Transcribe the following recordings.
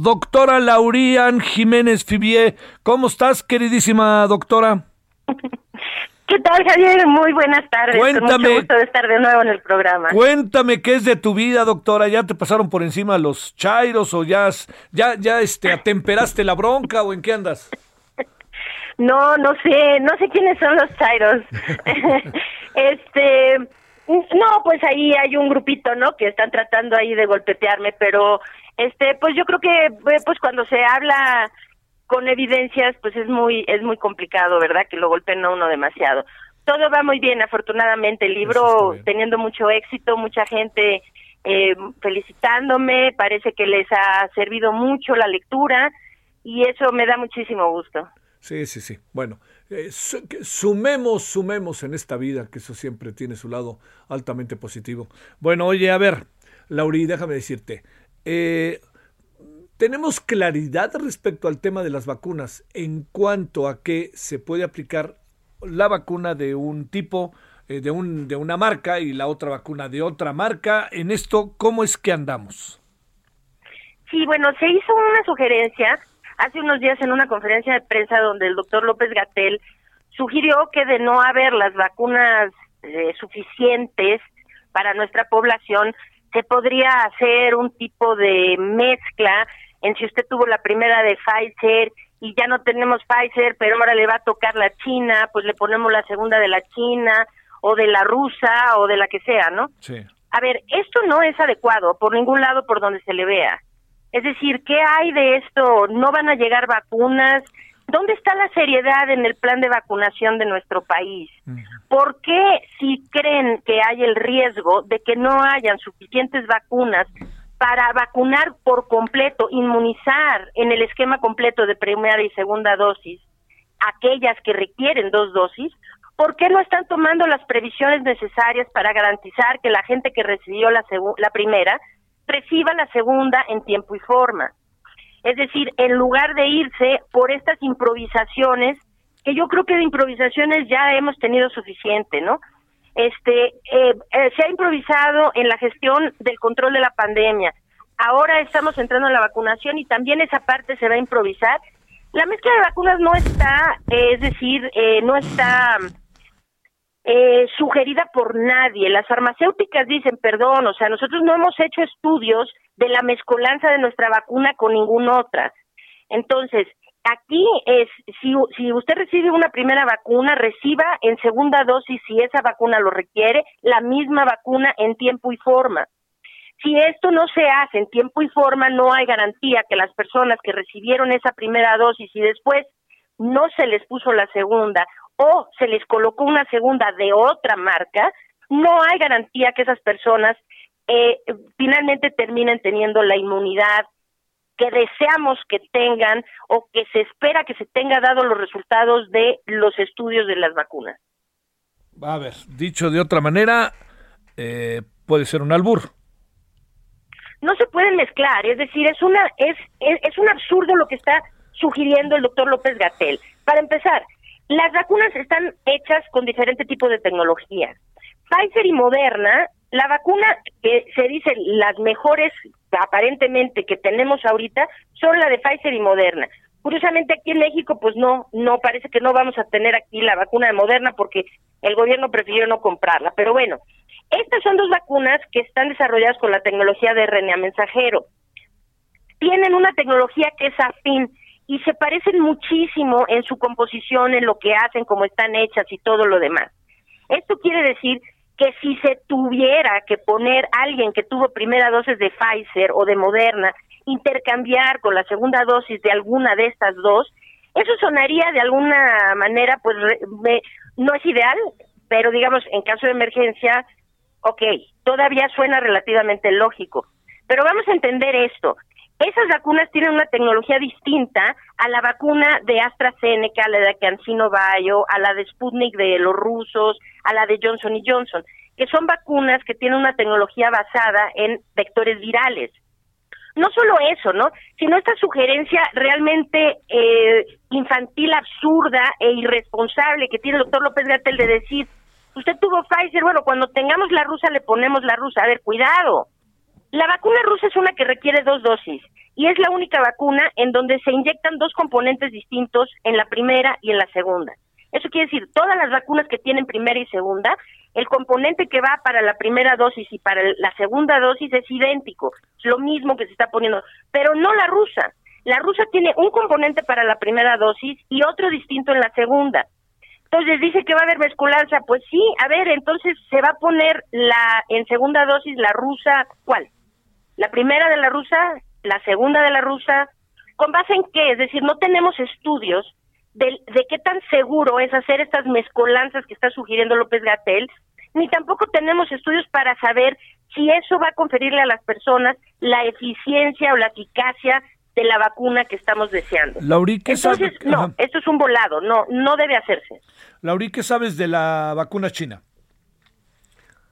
Doctora Laurian Jiménez Fibier, ¿cómo estás, queridísima doctora? ¿Qué tal, Javier? Muy buenas tardes. Cuéntame. Con mucho gusto de estar de nuevo en el programa. Cuéntame qué es de tu vida, doctora. ¿Ya te pasaron por encima los chairos o ya, ya, ya este, atemperaste la bronca o en qué andas? No, no sé, no sé quiénes son los chairos. este, no, pues ahí hay un grupito, ¿no? Que están tratando ahí de golpetearme, pero este, pues yo creo que pues cuando se habla con evidencias, pues es muy es muy complicado, ¿verdad? Que lo golpeen a uno demasiado. Todo va muy bien, afortunadamente. El libro teniendo mucho éxito, mucha gente eh, felicitándome, parece que les ha servido mucho la lectura y eso me da muchísimo gusto. Sí, sí, sí. Bueno, eh, sumemos, sumemos en esta vida, que eso siempre tiene su lado altamente positivo. Bueno, oye, a ver, Lauri, déjame decirte, eh, tenemos claridad respecto al tema de las vacunas en cuanto a que se puede aplicar la vacuna de un tipo, eh, de, un, de una marca y la otra vacuna de otra marca. En esto, ¿cómo es que andamos? Sí, bueno, se hizo una sugerencia hace unos días en una conferencia de prensa donde el doctor López Gatel sugirió que de no haber las vacunas eh, suficientes para nuestra población, se podría hacer un tipo de mezcla en si usted tuvo la primera de Pfizer y ya no tenemos Pfizer, pero ahora le va a tocar la China, pues le ponemos la segunda de la China o de la rusa o de la que sea, ¿no? Sí. A ver, esto no es adecuado por ningún lado por donde se le vea. Es decir, ¿qué hay de esto? ¿No van a llegar vacunas? ¿Dónde está la seriedad en el plan de vacunación de nuestro país? ¿Por qué si creen que hay el riesgo de que no hayan suficientes vacunas para vacunar por completo, inmunizar en el esquema completo de primera y segunda dosis aquellas que requieren dos dosis, ¿por qué no están tomando las previsiones necesarias para garantizar que la gente que recibió la, la primera reciba la segunda en tiempo y forma? Es decir, en lugar de irse por estas improvisaciones, que yo creo que de improvisaciones ya hemos tenido suficiente, ¿no? Este, eh, eh, se ha improvisado en la gestión del control de la pandemia. Ahora estamos entrando en la vacunación y también esa parte se va a improvisar. La mezcla de vacunas no está, eh, es decir, no está sugerida por nadie. Las farmacéuticas dicen, perdón, o sea, nosotros no hemos hecho estudios de la mezcolanza de nuestra vacuna con ninguna otra. Entonces, aquí es, si, si usted recibe una primera vacuna, reciba en segunda dosis, si esa vacuna lo requiere, la misma vacuna en tiempo y forma. Si esto no se hace en tiempo y forma, no hay garantía que las personas que recibieron esa primera dosis y después no se les puso la segunda o se les colocó una segunda de otra marca, no hay garantía que esas personas eh, finalmente terminen teniendo la inmunidad que deseamos que tengan o que se espera que se tenga dado los resultados de los estudios de las vacunas. A ver, dicho de otra manera, eh, puede ser un albur. No se pueden mezclar, es decir, es una es, es, es un absurdo lo que está sugiriendo el doctor López Gatel. Para empezar, las vacunas están hechas con diferente tipo de tecnología. Pfizer y Moderna la vacuna que se dice las mejores aparentemente que tenemos ahorita son la de Pfizer y Moderna. Curiosamente aquí en México pues no, no parece que no vamos a tener aquí la vacuna de Moderna porque el gobierno prefirió no comprarla. Pero bueno, estas son dos vacunas que están desarrolladas con la tecnología de RNA mensajero. Tienen una tecnología que es afín y se parecen muchísimo en su composición, en lo que hacen, cómo están hechas y todo lo demás. Esto quiere decir que si se tuviera que poner alguien que tuvo primera dosis de Pfizer o de Moderna, intercambiar con la segunda dosis de alguna de estas dos, eso sonaría de alguna manera, pues no es ideal, pero digamos, en caso de emergencia, ok, todavía suena relativamente lógico. Pero vamos a entender esto. Esas vacunas tienen una tecnología distinta a la vacuna de AstraZeneca, a la de CanSino Bio, a la de Sputnik de los rusos, a la de Johnson y Johnson, que son vacunas que tienen una tecnología basada en vectores virales. No solo eso, ¿no? Sino esta sugerencia realmente eh, infantil, absurda e irresponsable que tiene el doctor López Gatel de decir, usted tuvo Pfizer, bueno, cuando tengamos la rusa le ponemos la rusa. A ver, cuidado la vacuna rusa es una que requiere dos dosis y es la única vacuna en donde se inyectan dos componentes distintos en la primera y en la segunda. Eso quiere decir, todas las vacunas que tienen primera y segunda, el componente que va para la primera dosis y para la segunda dosis es idéntico, es lo mismo que se está poniendo, pero no la rusa. La rusa tiene un componente para la primera dosis y otro distinto en la segunda. Entonces dice que va a haber mezcolanza, pues sí, a ver, entonces se va a poner la en segunda dosis la rusa, ¿cuál? La primera de la rusa, la segunda de la rusa, ¿con base en qué? Es decir, no tenemos estudios de, de qué tan seguro es hacer estas mezcolanzas que está sugiriendo López Gatel, ni tampoco tenemos estudios para saber si eso va a conferirle a las personas la eficiencia o la eficacia de la vacuna que estamos deseando. Lauri, ¿qué Entonces, no, esto es un volado, no, no debe hacerse. Lauri, ¿qué sabes de la vacuna china?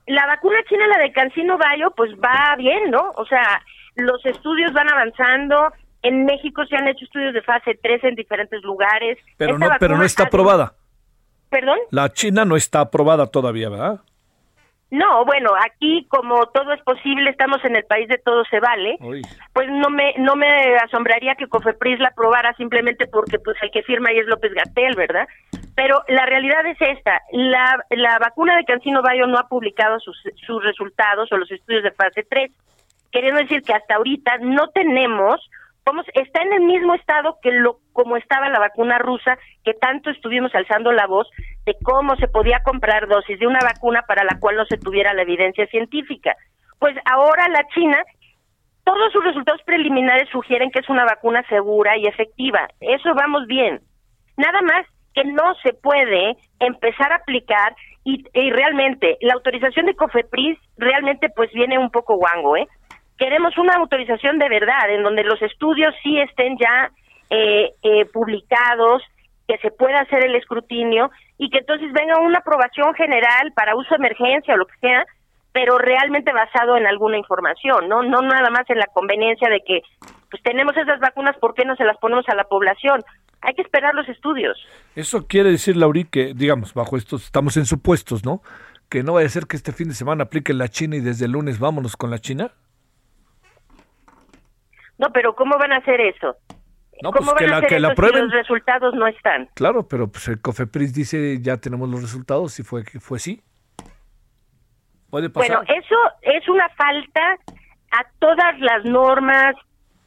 La vacuna china, la de Cancino Bayo, pues va bien, ¿no? O sea, los estudios van avanzando. En México se han hecho estudios de fase 3 en diferentes lugares. Pero no, pero no está aprobada. ¿Perdón? La China no está aprobada todavía, ¿verdad? No, bueno, aquí como todo es posible, estamos en el país de todo se vale. Pues no me no me asombraría que Cofepris la aprobara simplemente porque pues el que firma ahí es López Gatel, ¿verdad? Pero la realidad es esta, la, la vacuna de Cancino Bayo no ha publicado sus, sus resultados o los estudios de fase 3, queriendo decir que hasta ahorita no tenemos está en el mismo estado que lo como estaba la vacuna rusa, que tanto estuvimos alzando la voz de cómo se podía comprar dosis de una vacuna para la cual no se tuviera la evidencia científica. Pues ahora la China, todos sus resultados preliminares sugieren que es una vacuna segura y efectiva. Eso vamos bien. Nada más que no se puede empezar a aplicar y, y realmente la autorización de COFEPRIS realmente pues viene un poco guango, ¿eh? queremos una autorización de verdad, en donde los estudios sí estén ya eh, eh, publicados, que se pueda hacer el escrutinio y que entonces venga una aprobación general para uso de emergencia o lo que sea, pero realmente basado en alguna información, no no nada más en la conveniencia de que pues tenemos esas vacunas, ¿por qué no se las ponemos a la población? Hay que esperar los estudios. Eso quiere decir, Lauri, que digamos, bajo estos estamos en supuestos, ¿no? Que no vaya a ser que este fin de semana aplique la China y desde el lunes vámonos con la China. No, pero ¿cómo van a hacer eso? No, pues que la, que la prueben. Si los resultados no están. Claro, pero pues el COFEPRIS dice ya tenemos los resultados y fue que fue sí. Puede pasar. Bueno, eso es una falta a todas las normas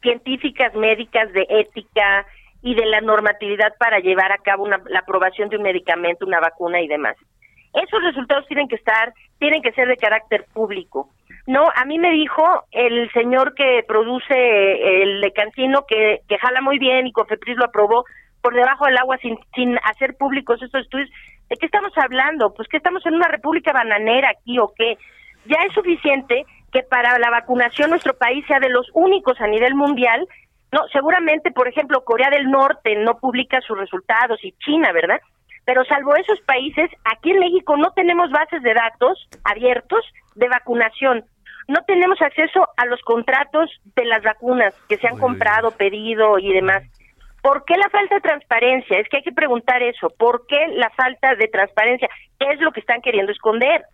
científicas, médicas, de ética y de la normatividad para llevar a cabo una, la aprobación de un medicamento, una vacuna y demás. Esos resultados tienen que estar, tienen que ser de carácter público. No, a mí me dijo el señor que produce el decantino que, que jala muy bien y Cofepris lo aprobó por debajo del agua sin, sin hacer públicos estos estudios. ¿De qué estamos hablando? Pues que estamos en una república bananera aquí o qué. Ya es suficiente que para la vacunación nuestro país sea de los únicos a nivel mundial. No, seguramente, por ejemplo, Corea del Norte no publica sus resultados y China, ¿verdad? Pero salvo esos países, aquí en México no tenemos bases de datos abiertos de vacunación. No tenemos acceso a los contratos de las vacunas que se han comprado, pedido y demás. ¿Por qué la falta de transparencia? Es que hay que preguntar eso. ¿Por qué la falta de transparencia? ¿Qué es lo que están queriendo esconder?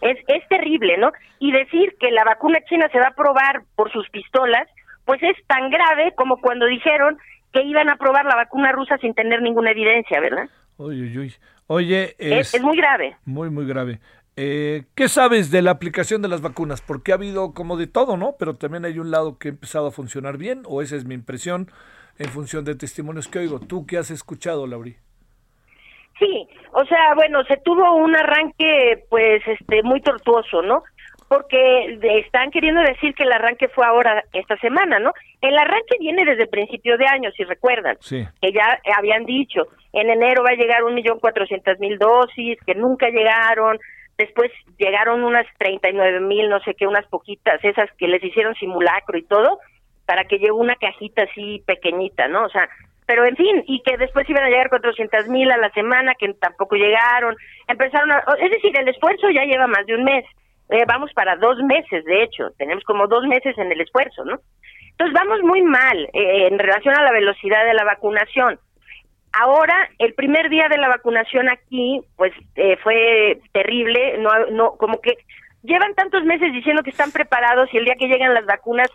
Es, es terrible, ¿no? Y decir que la vacuna china se va a probar por sus pistolas, pues es tan grave como cuando dijeron que iban a probar la vacuna rusa sin tener ninguna evidencia, ¿verdad? Oye, es, muy grave. Muy, muy grave. Eh, ¿Qué sabes de la aplicación de las vacunas? Porque ha habido como de todo, ¿no? Pero también hay un lado que ha empezado a funcionar bien, o esa es mi impresión en función de testimonios que oigo. ¿Tú qué has escuchado, Lauri? Sí, o sea, bueno, se tuvo un arranque, pues, este, muy tortuoso, ¿no? Porque están queriendo decir que el arranque fue ahora, esta semana, ¿no? El arranque viene desde el principio de año, si recuerdan, sí. que ya habían dicho, en enero va a llegar un millón cuatrocientas mil dosis, que nunca llegaron, después llegaron unas 39 mil, no sé qué, unas poquitas, esas que les hicieron simulacro y todo, para que llegue una cajita así pequeñita, ¿no? O sea, pero en fin, y que después iban a llegar 400 mil a la semana, que tampoco llegaron, empezaron a, es decir, el esfuerzo ya lleva más de un mes, eh, vamos para dos meses, de hecho, tenemos como dos meses en el esfuerzo, ¿no? Entonces vamos muy mal eh, en relación a la velocidad de la vacunación. Ahora, el primer día de la vacunación aquí, pues eh, fue terrible, no, no, como que llevan tantos meses diciendo que están preparados y el día que llegan las vacunas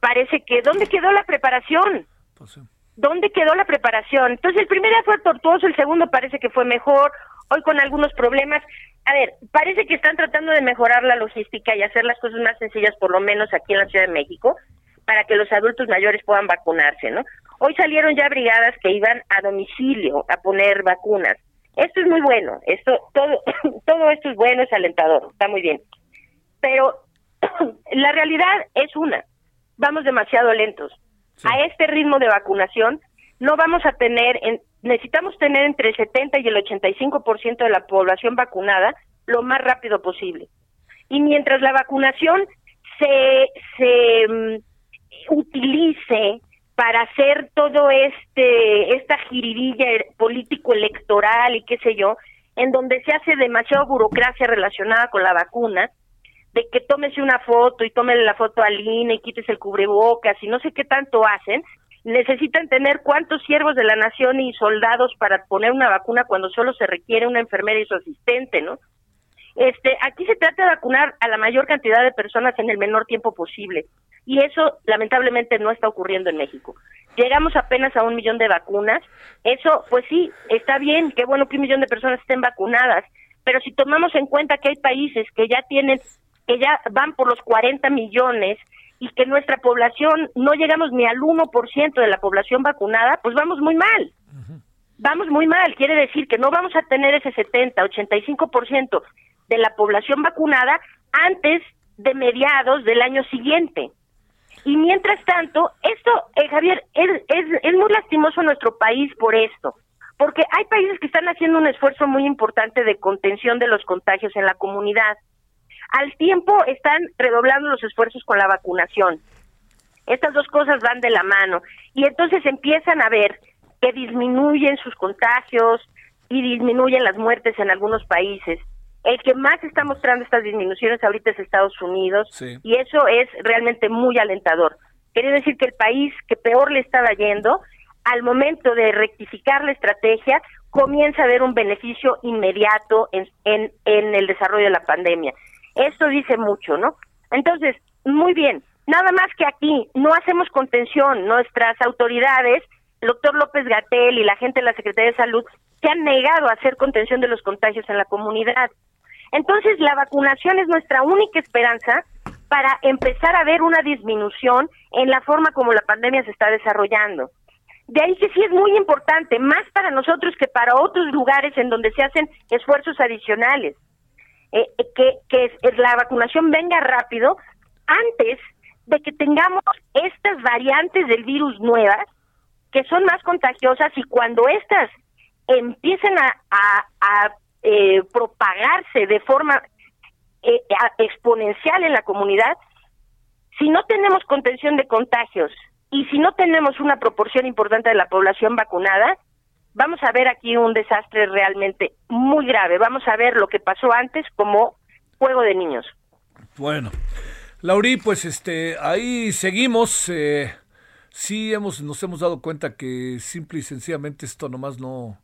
parece que, ¿dónde quedó la preparación? Pues ¿Dónde quedó la preparación? Entonces el primer día fue tortuoso, el segundo parece que fue mejor, hoy con algunos problemas. A ver, parece que están tratando de mejorar la logística y hacer las cosas más sencillas, por lo menos aquí en la Ciudad de México, para que los adultos mayores puedan vacunarse, ¿no? Hoy salieron ya brigadas que iban a domicilio a poner vacunas. Esto es muy bueno, esto todo todo esto es bueno, es alentador, está muy bien. Pero la realidad es una, vamos demasiado lentos. A este ritmo de vacunación no vamos a tener necesitamos tener entre el 70 y el 85% de la población vacunada lo más rápido posible. Y mientras la vacunación se se mm, utilice para hacer todo este esta jiribilla político electoral y qué sé yo, en donde se hace demasiada burocracia relacionada con la vacuna, de que tómese una foto y tómele la foto al INE y quites el cubrebocas y no sé qué tanto hacen, necesitan tener cuántos siervos de la nación y soldados para poner una vacuna cuando solo se requiere una enfermera y su asistente, ¿no? Este, aquí se trata de vacunar a la mayor cantidad de personas en el menor tiempo posible. Y eso lamentablemente no está ocurriendo en México. Llegamos apenas a un millón de vacunas. Eso, pues sí, está bien, qué bueno que un millón de personas estén vacunadas. Pero si tomamos en cuenta que hay países que ya tienen, que ya van por los 40 millones y que nuestra población no llegamos ni al 1% de la población vacunada, pues vamos muy mal. Vamos muy mal. Quiere decir que no vamos a tener ese 70, 85% de la población vacunada antes de mediados del año siguiente. Y mientras tanto, esto, eh, Javier, es, es, es muy lastimoso nuestro país por esto, porque hay países que están haciendo un esfuerzo muy importante de contención de los contagios en la comunidad. Al tiempo están redoblando los esfuerzos con la vacunación. Estas dos cosas van de la mano y entonces empiezan a ver que disminuyen sus contagios y disminuyen las muertes en algunos países. El que más está mostrando estas disminuciones ahorita es Estados Unidos y eso es realmente muy alentador. Quiere decir que el país que peor le estaba yendo, al momento de rectificar la estrategia, comienza a ver un beneficio inmediato en, en, en el desarrollo de la pandemia. Esto dice mucho, ¿no? Entonces, muy bien, nada más que aquí no hacemos contención, nuestras autoridades, el doctor López Gatel y la gente de la Secretaría de Salud, se han negado a hacer contención de los contagios en la comunidad. Entonces, la vacunación es nuestra única esperanza para empezar a ver una disminución en la forma como la pandemia se está desarrollando. De ahí que sí es muy importante, más para nosotros que para otros lugares en donde se hacen esfuerzos adicionales, eh, eh, que, la vacunación venga rápido antes de que tengamos estas variantes del virus nuevas que son más contagiosas y cuando estas empiecen a, a eh, propagarse de forma eh, exponencial en la comunidad, si no tenemos contención de contagios y si no tenemos una proporción importante de la población vacunada, vamos a ver aquí un desastre realmente muy grave. Vamos a ver lo que pasó antes como juego de niños. Bueno, Lauri, pues este, ahí seguimos. Eh, sí hemos, nos hemos dado cuenta que simple y sencillamente esto nomás no,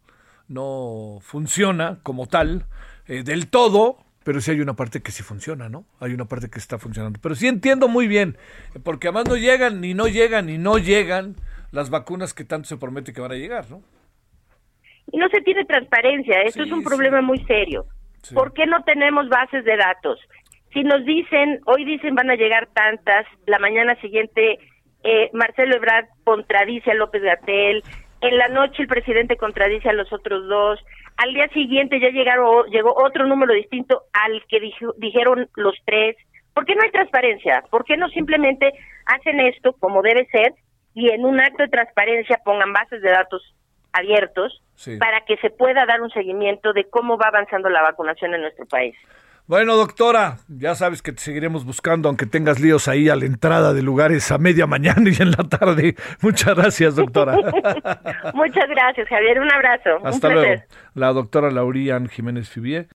no funciona como tal eh, del todo, pero sí hay una parte que sí funciona, ¿no? Hay una parte que está funcionando. Pero sí entiendo muy bien, porque además no llegan, ni no llegan, ni no llegan las vacunas que tanto se promete que van a llegar, ¿no? Y no se tiene transparencia, esto es un problema muy serio. ¿Por qué no tenemos bases de datos? Si nos dicen, hoy dicen van a llegar tantas, la mañana siguiente eh, Marcelo Ebrard contradice a López Gatel, en la noche el presidente contradice a los otros dos, al día siguiente ya llegaron, llegó otro número distinto al que dijeron los tres. ¿Por qué no hay transparencia? ¿Por qué no simplemente hacen esto como debe ser y en un acto de transparencia pongan bases de datos abiertos para que se pueda dar un seguimiento de cómo va avanzando la vacunación en nuestro país? Bueno, doctora, ya sabes que te seguiremos buscando, aunque tengas líos ahí a la entrada de lugares a media mañana y en la tarde. Muchas gracias, doctora. Muchas gracias, Javier. Un abrazo. Hasta Un luego. La doctora Laurian Jiménez Fibier.